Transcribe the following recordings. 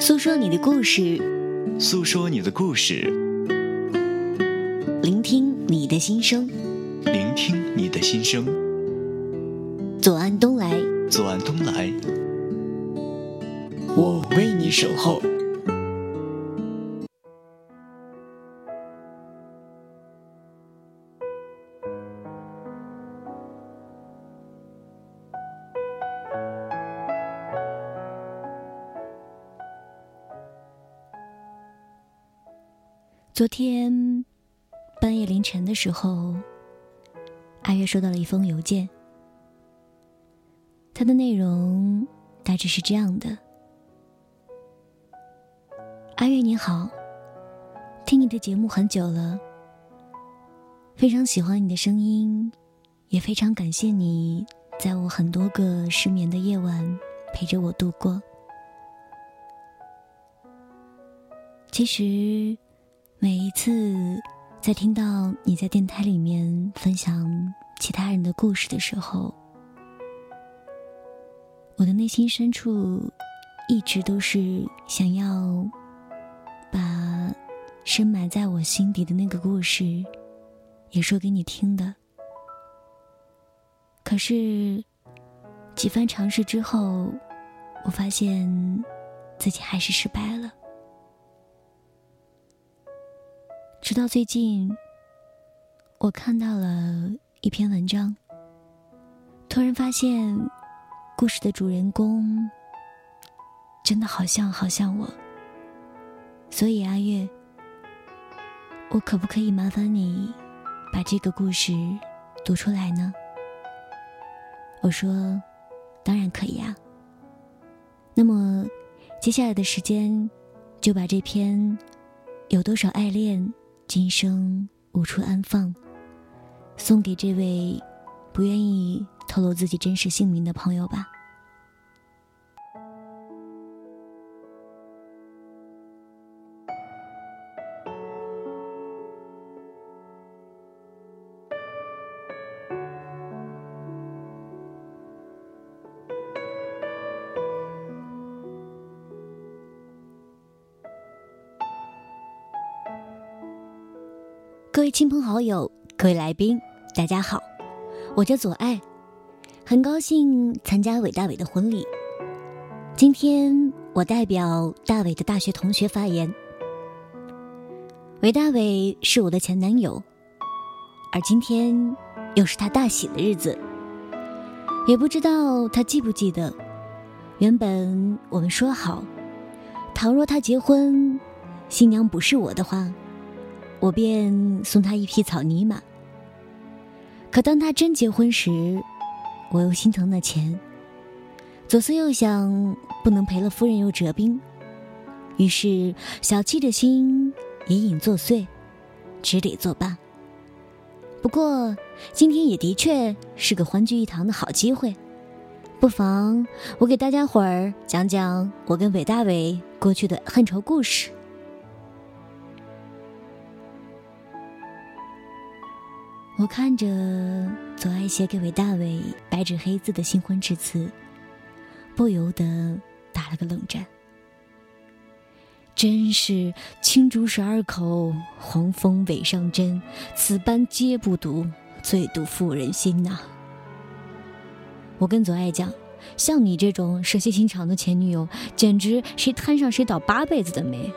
诉说你的故事，诉说你的故事，聆听你的心声，聆听你的心声。左岸东来，左岸东来，我为你守候。昨天半夜凌晨的时候，阿月收到了一封邮件。它的内容大致是这样的：阿月你好，听你的节目很久了，非常喜欢你的声音，也非常感谢你在我很多个失眠的夜晚陪着我度过。其实。每一次在听到你在电台里面分享其他人的故事的时候，我的内心深处一直都是想要把深埋在我心底的那个故事也说给你听的。可是几番尝试之后，我发现自己还是失败了。直到最近，我看到了一篇文章，突然发现，故事的主人公真的好像好像我。所以阿月，我可不可以麻烦你把这个故事读出来呢？我说，当然可以啊。那么，接下来的时间，就把这篇有多少爱恋？今生无处安放，送给这位不愿意透露自己真实姓名的朋友吧。亲朋好友，各位来宾，大家好，我叫左爱，很高兴参加韦大伟的婚礼。今天我代表大伟的大学同学发言。韦大伟是我的前男友，而今天又是他大喜的日子，也不知道他记不记得。原本我们说好，倘若他结婚，新娘不是我的话。我便送他一匹草泥马。可当他真结婚时，我又心疼那钱。左思右想，不能赔了夫人又折兵，于是小气的心隐隐作祟，只得作罢。不过今天也的确是个欢聚一堂的好机会，不妨我给大家伙儿讲讲我跟韦大伟过去的恨仇故事。我看着左爱写给韦大伟白纸黑字的新婚致辞，不由得打了个冷战。真是青竹十二口，黄蜂尾上针，此般皆不毒，最毒妇人心呐！我跟左爱讲，像你这种蛇蝎心肠的前女友，简直谁摊上谁倒八辈子的霉。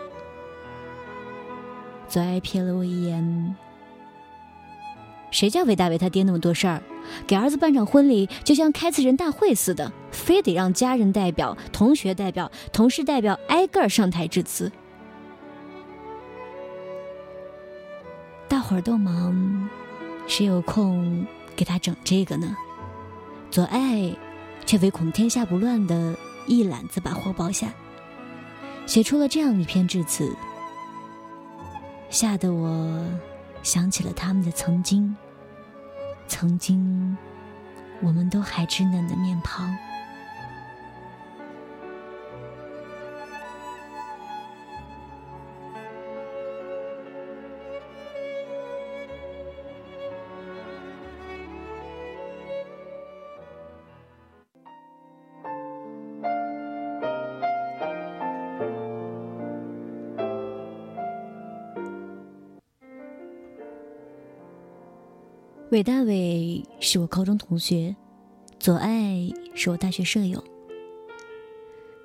左爱瞥了我一眼。谁叫韦大伟他爹那么多事儿，给儿子办场婚礼就像开次人大会似的，非得让家人代表、同学代表、同事代表挨个上台致辞。大伙儿都忙，谁有空给他整这个呢？左爱却唯恐天下不乱的一揽子把活包下，写出了这样一篇致辞，吓得我想起了他们的曾经。曾经，我们都还稚嫩的面庞。韦大伟是我高中同学，左爱是我大学舍友。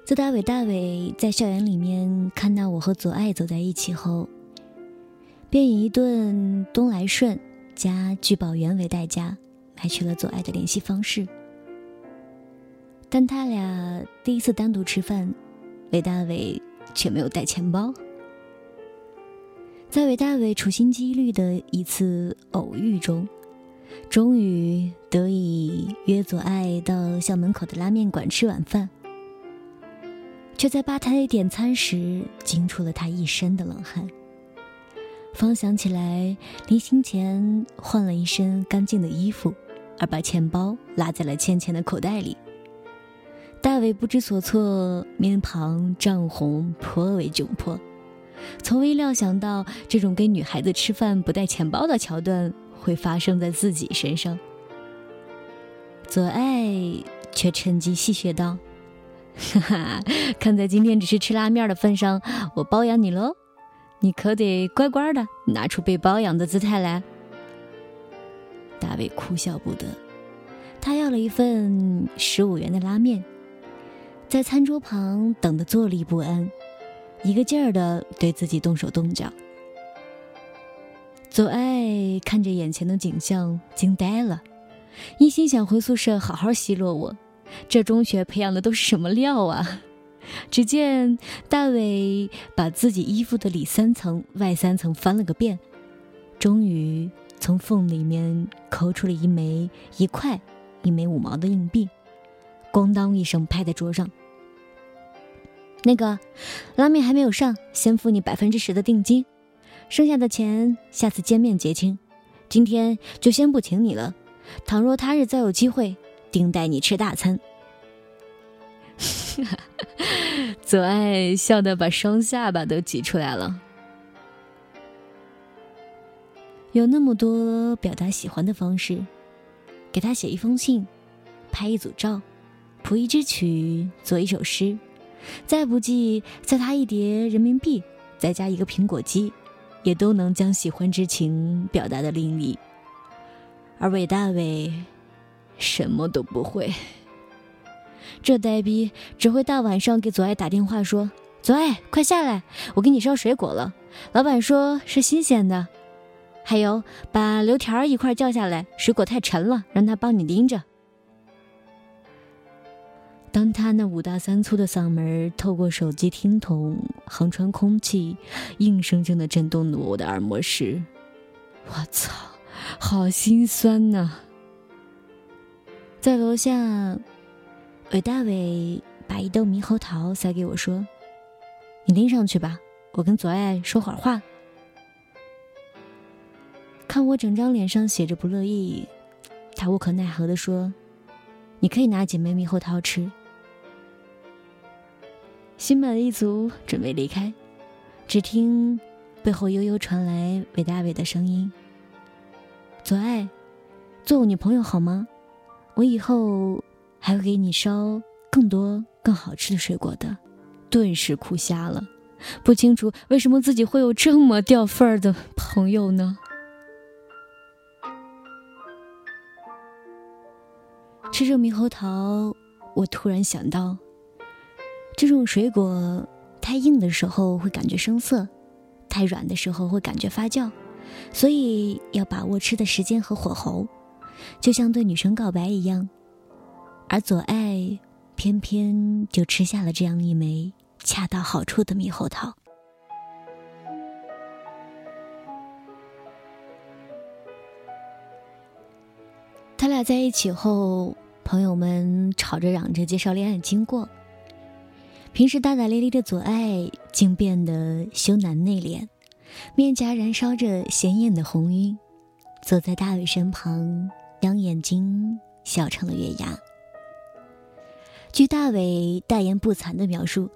自打韦大伟在校园里面看到我和左爱走在一起后，便以一顿东来顺加聚宝源为代价，买取了左爱的联系方式。但他俩第一次单独吃饭，韦大伟却没有带钱包。在韦大伟处心积虑的一次偶遇中。终于得以约左爱到校门口的拉面馆吃晚饭，却在吧台点餐时惊出了他一身的冷汗。方想起来临行前换了一身干净的衣服，而把钱包落在了倩倩的口袋里，大伟不知所措，面庞涨红，颇为窘迫，从未料想到这种跟女孩子吃饭不带钱包的桥段。会发生在自己身上。左爱却趁机戏谑道：“哈哈，看在今天只是吃拉面的份上，我包养你喽！你可得乖乖的拿出被包养的姿态来。”大卫哭笑不得，他要了一份十五元的拉面，在餐桌旁等得坐立不安，一个劲儿的对自己动手动脚。左爱看着眼前的景象，惊呆了，一心想回宿舍好好奚落我。这中学培养的都是什么料啊？只见大伟把自己衣服的里三层外三层翻了个遍，终于从缝里面抠出了一枚一块、一枚五毛的硬币，咣当一声拍在桌上。那个拉面还没有上，先付你百分之十的定金。剩下的钱下次见面结清，今天就先不请你了。倘若他日再有机会，定带你吃大餐。左爱笑得把双下巴都挤出来了。有那么多表达喜欢的方式，给他写一封信，拍一组照，谱一支曲，做一首诗，再不济再他一叠人民币，再加一个苹果机。也都能将喜欢之情表达的淋漓，而韦大伟什么都不会。这呆逼只会大晚上给左爱打电话说：“左爱，快下来，我给你烧水果了，老板说是新鲜的。还有，把刘条一块叫下来，水果太沉了，让他帮你拎着。”当他那五大三粗的嗓门透过手机听筒横穿空气，硬生生的震动了我的耳膜时，我操，好心酸呐！在楼下，韦大伟把一兜猕猴桃塞给我，说：“你拎上去吧，我跟左爱说会儿话。”看我整张脸上写着不乐意，他无可奈何的说：“你可以拿几枚猕猴桃吃。”心满意足，准备离开，只听背后悠悠传来韦大伟的声音：“左爱，做我女朋友好吗？我以后还会给你烧更多更好吃的水果的。”顿时哭瞎了，不清楚为什么自己会有这么掉份儿的朋友呢？吃着猕猴桃，我突然想到。这种水果太硬的时候会感觉生涩，太软的时候会感觉发酵，所以要把握吃的时间和火候，就像对女生告白一样。而左爱偏偏就吃下了这样一枚恰到好处的猕猴桃。他俩在一起后，朋友们吵着嚷着介绍恋爱经过。平时大大咧咧的左爱，竟变得羞赧内敛，面颊燃烧着鲜艳的红晕，坐在大伟身旁，将眼睛笑成了月牙。据大伟大言不惭的描述，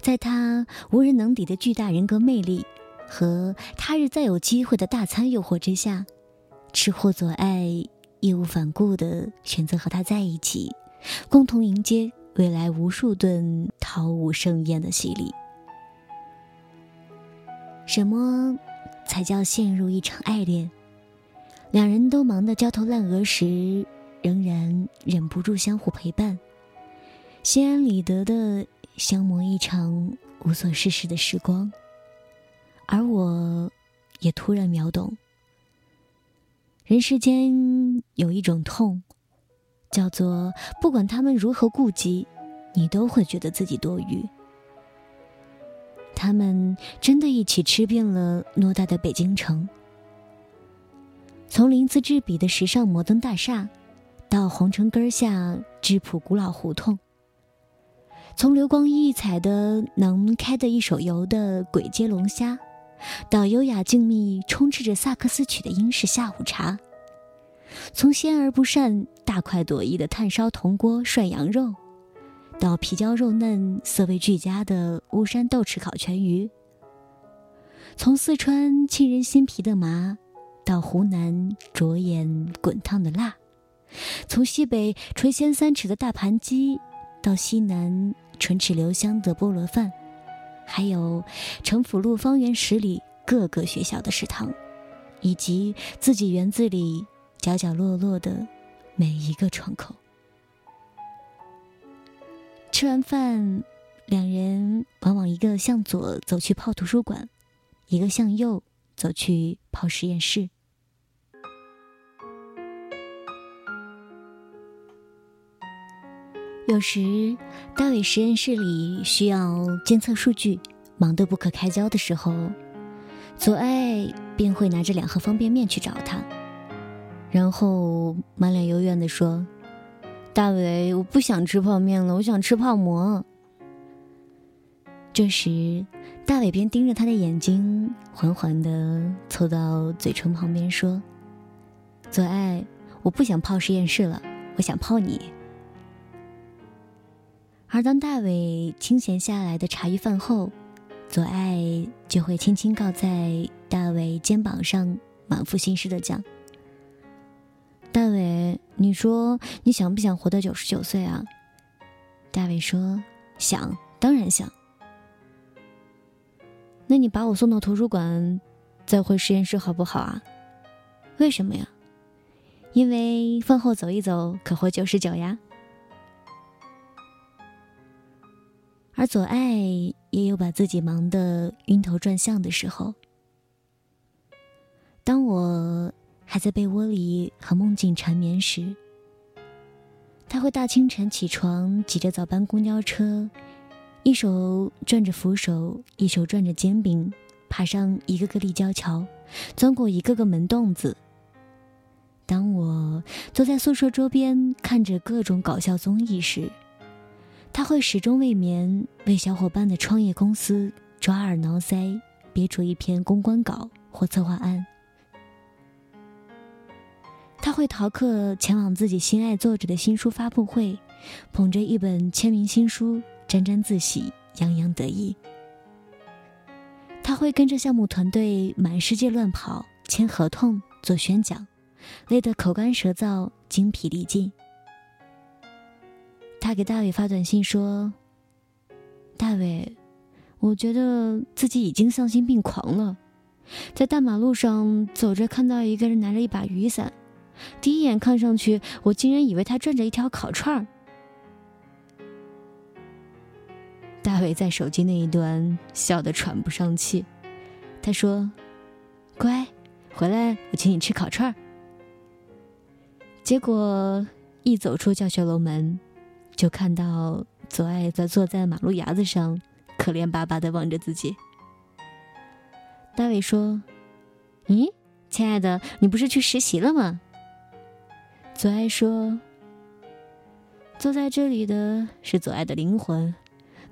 在他无人能敌的巨大人格魅力和他日再有机会的大餐诱惑之下，吃货左爱义无反顾地选择和他在一起，共同迎接。未来无数顿桃无盛宴的洗礼。什么才叫陷入一场爱恋？两人都忙得焦头烂额时，仍然忍不住相互陪伴，心安理得的消磨一场无所事事的时光。而我，也突然秒懂，人世间有一种痛，叫做不管他们如何顾及，你都会觉得自己多余。他们真的一起吃遍了偌大的北京城。从鳞次栉比的时尚摩登大厦，到皇城根下质朴古老胡同；从流光溢彩的能开得一手油的鬼街龙虾，到优雅静谧、充斥着萨克斯曲的英式下午茶；从鲜而不膻、大快朵颐的炭烧铜锅涮羊肉，到皮焦肉嫩、色味俱佳的巫山豆豉烤全鱼；从四川沁人心脾的麻。到湖南灼眼滚烫的辣，从西北垂涎三尺的大盘鸡，到西南唇齿留香的菠萝饭，还有城府路方圆十里各个学校的食堂，以及自己园子里角角落落的每一个窗口。吃完饭，两人往往一个向左走去泡图书馆，一个向右。走去泡实验室。有时，大伟实验室里需要监测数据，忙得不可开交的时候，左爱便会拿着两盒方便面去找他，然后满脸幽怨地说：“大伟，我不想吃泡面了，我想吃泡馍。”这时。大伟便盯着他的眼睛，缓缓地凑到嘴唇旁边说：“左爱，我不想泡实验室了，我想泡你。”而当大伟清闲下来的茶余饭后，左爱就会轻轻靠在大伟肩膀上，满腹心事的讲：“大伟，你说你想不想活到九十九岁啊？”大伟说：“想，当然想。”那你把我送到图书馆，再回实验室好不好啊？为什么呀？因为饭后走一走可活九十九呀。而左爱也有把自己忙得晕头转向的时候。当我还在被窝里和梦境缠绵时，他会大清晨起床，挤着早班公交车。一手攥着扶手，一手攥着煎饼，爬上一个个立交桥，钻过一个个门洞子。当我坐在宿舍周边看着各种搞笑综艺时，他会始终未眠，为小伙伴的创业公司抓耳挠腮，憋出一篇公关稿或策划案。他会逃课前往自己心爱作者的新书发布会，捧着一本签名新书。沾沾自喜，洋洋得意。他会跟着项目团队满世界乱跑，签合同，做宣讲，累得口干舌燥，精疲力尽。他给大伟发短信说：“大伟，我觉得自己已经丧心病狂了，在大马路上走着，看到一个人拿着一把雨伞，第一眼看上去，我竟然以为他转着一条烤串儿。”大伟在手机那一端笑得喘不上气，他说：“乖，回来我请你吃烤串儿。”结果一走出教学楼门，就看到左爱在坐在马路牙子上，可怜巴巴的望着自己。大伟说：“咦，亲爱的，你不是去实习了吗？”左爱说：“坐在这里的是左爱的灵魂。”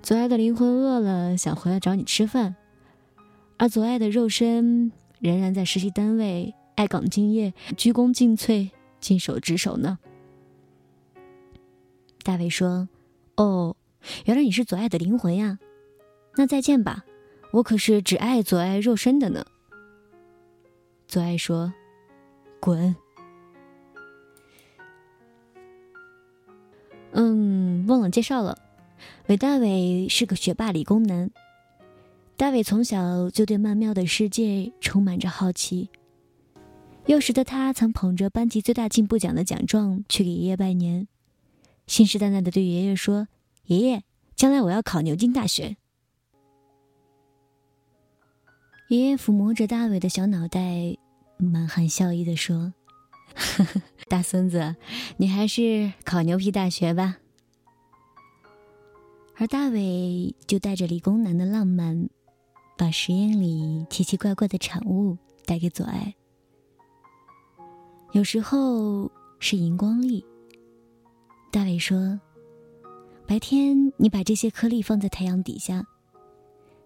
左爱的灵魂饿了，想回来找你吃饭，而左爱的肉身仍然在实习单位爱岗敬业、鞠躬尽瘁、尽守职守呢。大卫说：“哦，原来你是左爱的灵魂呀，那再见吧，我可是只爱左爱肉身的呢。”左爱说：“滚。”介绍了。韦大伟是个学霸理工男。大伟从小就对曼妙的世界充满着好奇。幼时的他曾捧着班级最大进步奖的奖状去给爷爷拜年，信誓旦旦的对爷爷说：“爷爷，将来我要考牛津大学。”爷爷抚摸着大伟的小脑袋，满含笑意的说：“呵 呵大孙子，你还是考牛皮大学吧。”而大伟就带着理工男的浪漫，把实验里奇奇怪怪的产物带给左爱。有时候是荧光粒。大伟说：“白天你把这些颗粒放在太阳底下。”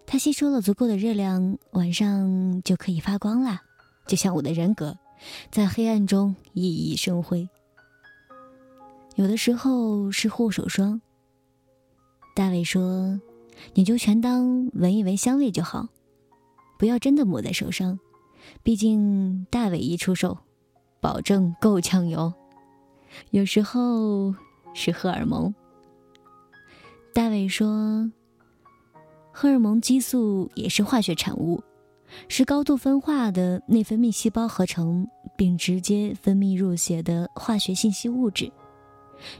它吸收了足够的热量，晚上就可以发光啦，就像我的人格，在黑暗中熠熠生辉。有的时候是护手霜。大卫说：“你就全当闻一闻香味就好，不要真的抹在手上，毕竟大伟一出手，保证够呛哟。”有时候是荷尔蒙。大伟说。荷尔蒙激素也是化学产物，是高度分化的内分泌细胞合成并直接分泌入血的化学信息物质。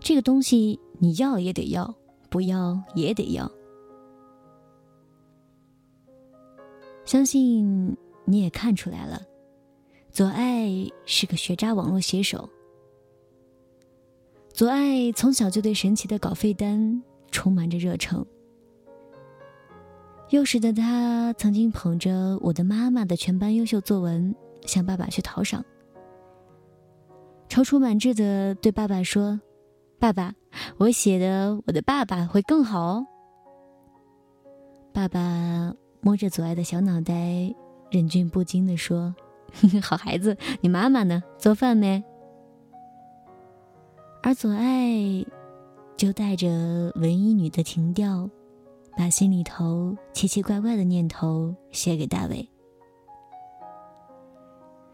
这个东西你要也得要，不要也得要。相信你也看出来了，左爱是个学渣网络写手。左爱从小就对神奇的稿费单充满着热诚。幼时的他曾经捧着我的妈妈的全班优秀作文向爸爸去讨赏，踌躇满志的对爸爸说：“爸爸，我写的我的爸爸会更好哦。”爸爸摸着左爱的小脑袋，忍俊不禁的说：“ 好孩子，你妈妈呢？做饭没？”而左爱就带着文艺女的情调。把心里头奇奇怪怪的念头写给大伟。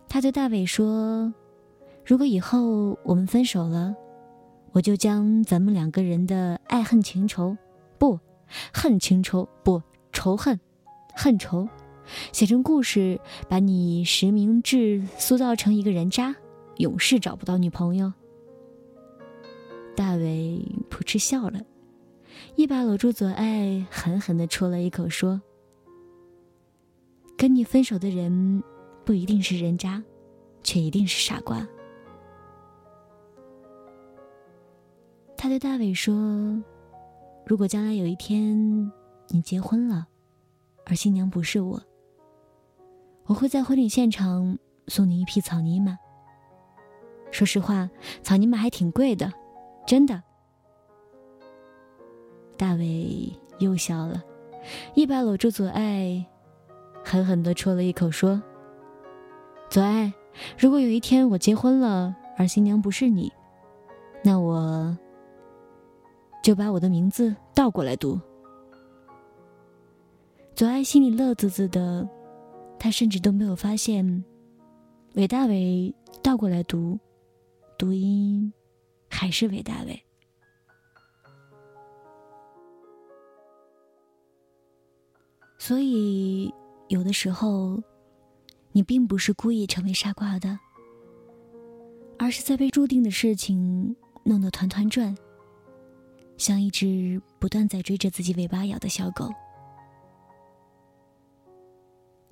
他对大伟说：“如果以后我们分手了，我就将咱们两个人的爱恨情仇，不，恨情仇不，仇恨，恨仇，写成故事，把你实名制塑造成一个人渣，永世找不到女朋友。”大伟扑哧笑了。一把搂住左爱，狠狠的戳了一口，说：“跟你分手的人，不一定是人渣，却一定是傻瓜。”他对大伟说：“如果将来有一天你结婚了，而新娘不是我，我会在婚礼现场送你一匹草泥马。说实话，草泥马还挺贵的，真的。”大伟又笑了，一把搂住左爱，狠狠的戳了一口，说：“左爱，如果有一天我结婚了，而新娘不是你，那我就把我的名字倒过来读。”左爱心里乐滋滋的，他甚至都没有发现，韦大伟倒过来读，读音还是韦大伟。所以，有的时候，你并不是故意成为傻瓜的，而是在被注定的事情弄得团团转，像一只不断在追着自己尾巴咬的小狗。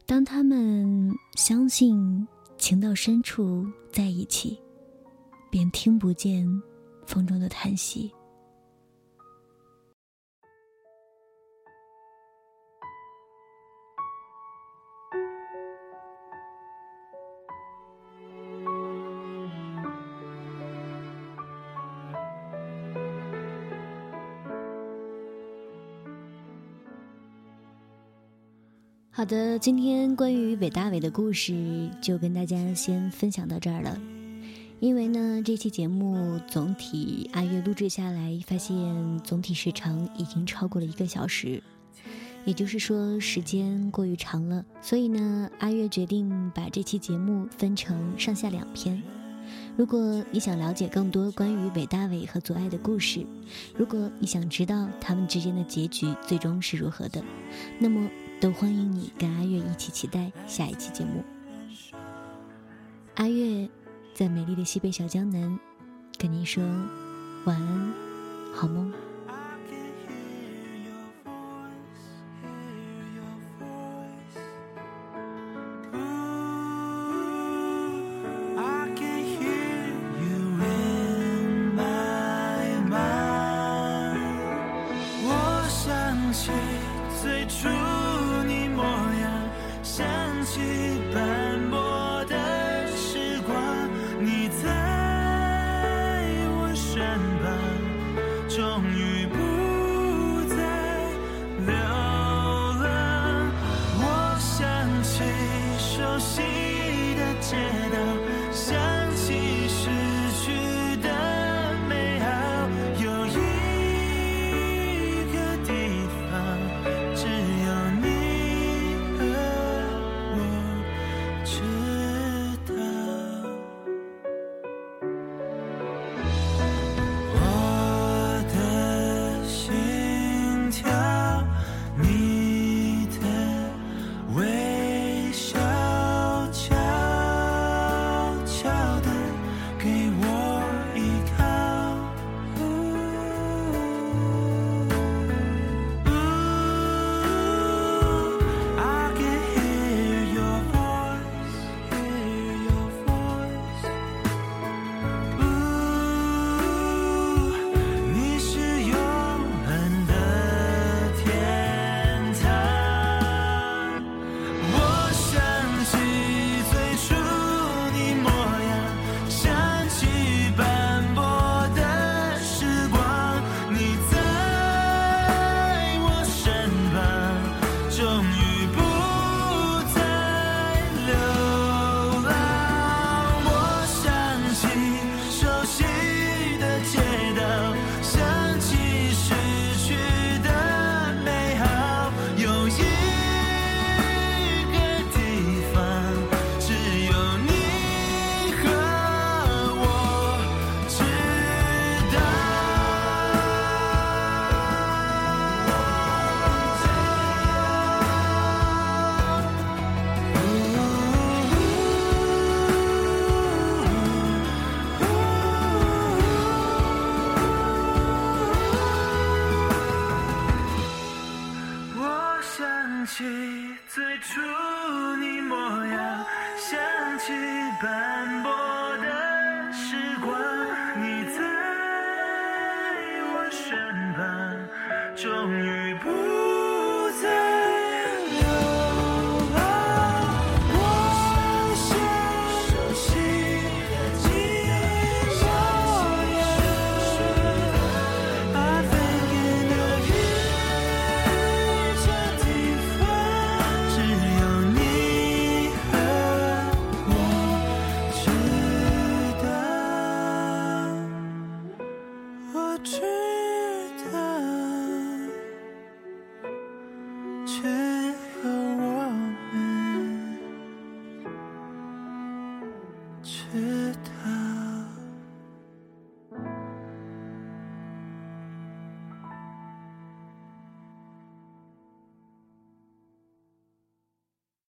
当他们相信情到深处在一起，便听不见风中的叹息。好的，今天关于韦大伟的故事就跟大家先分享到这儿了。因为呢，这期节目总体阿月录制下来，发现总体时长已经超过了一个小时，也就是说时间过于长了。所以呢，阿月决定把这期节目分成上下两篇。如果你想了解更多关于韦大伟和左爱的故事，如果你想知道他们之间的结局最终是如何的，那么。都欢迎你跟阿月一起期待下一期节目。阿月在美丽的西北小江南，跟你说晚安，好梦。你的街道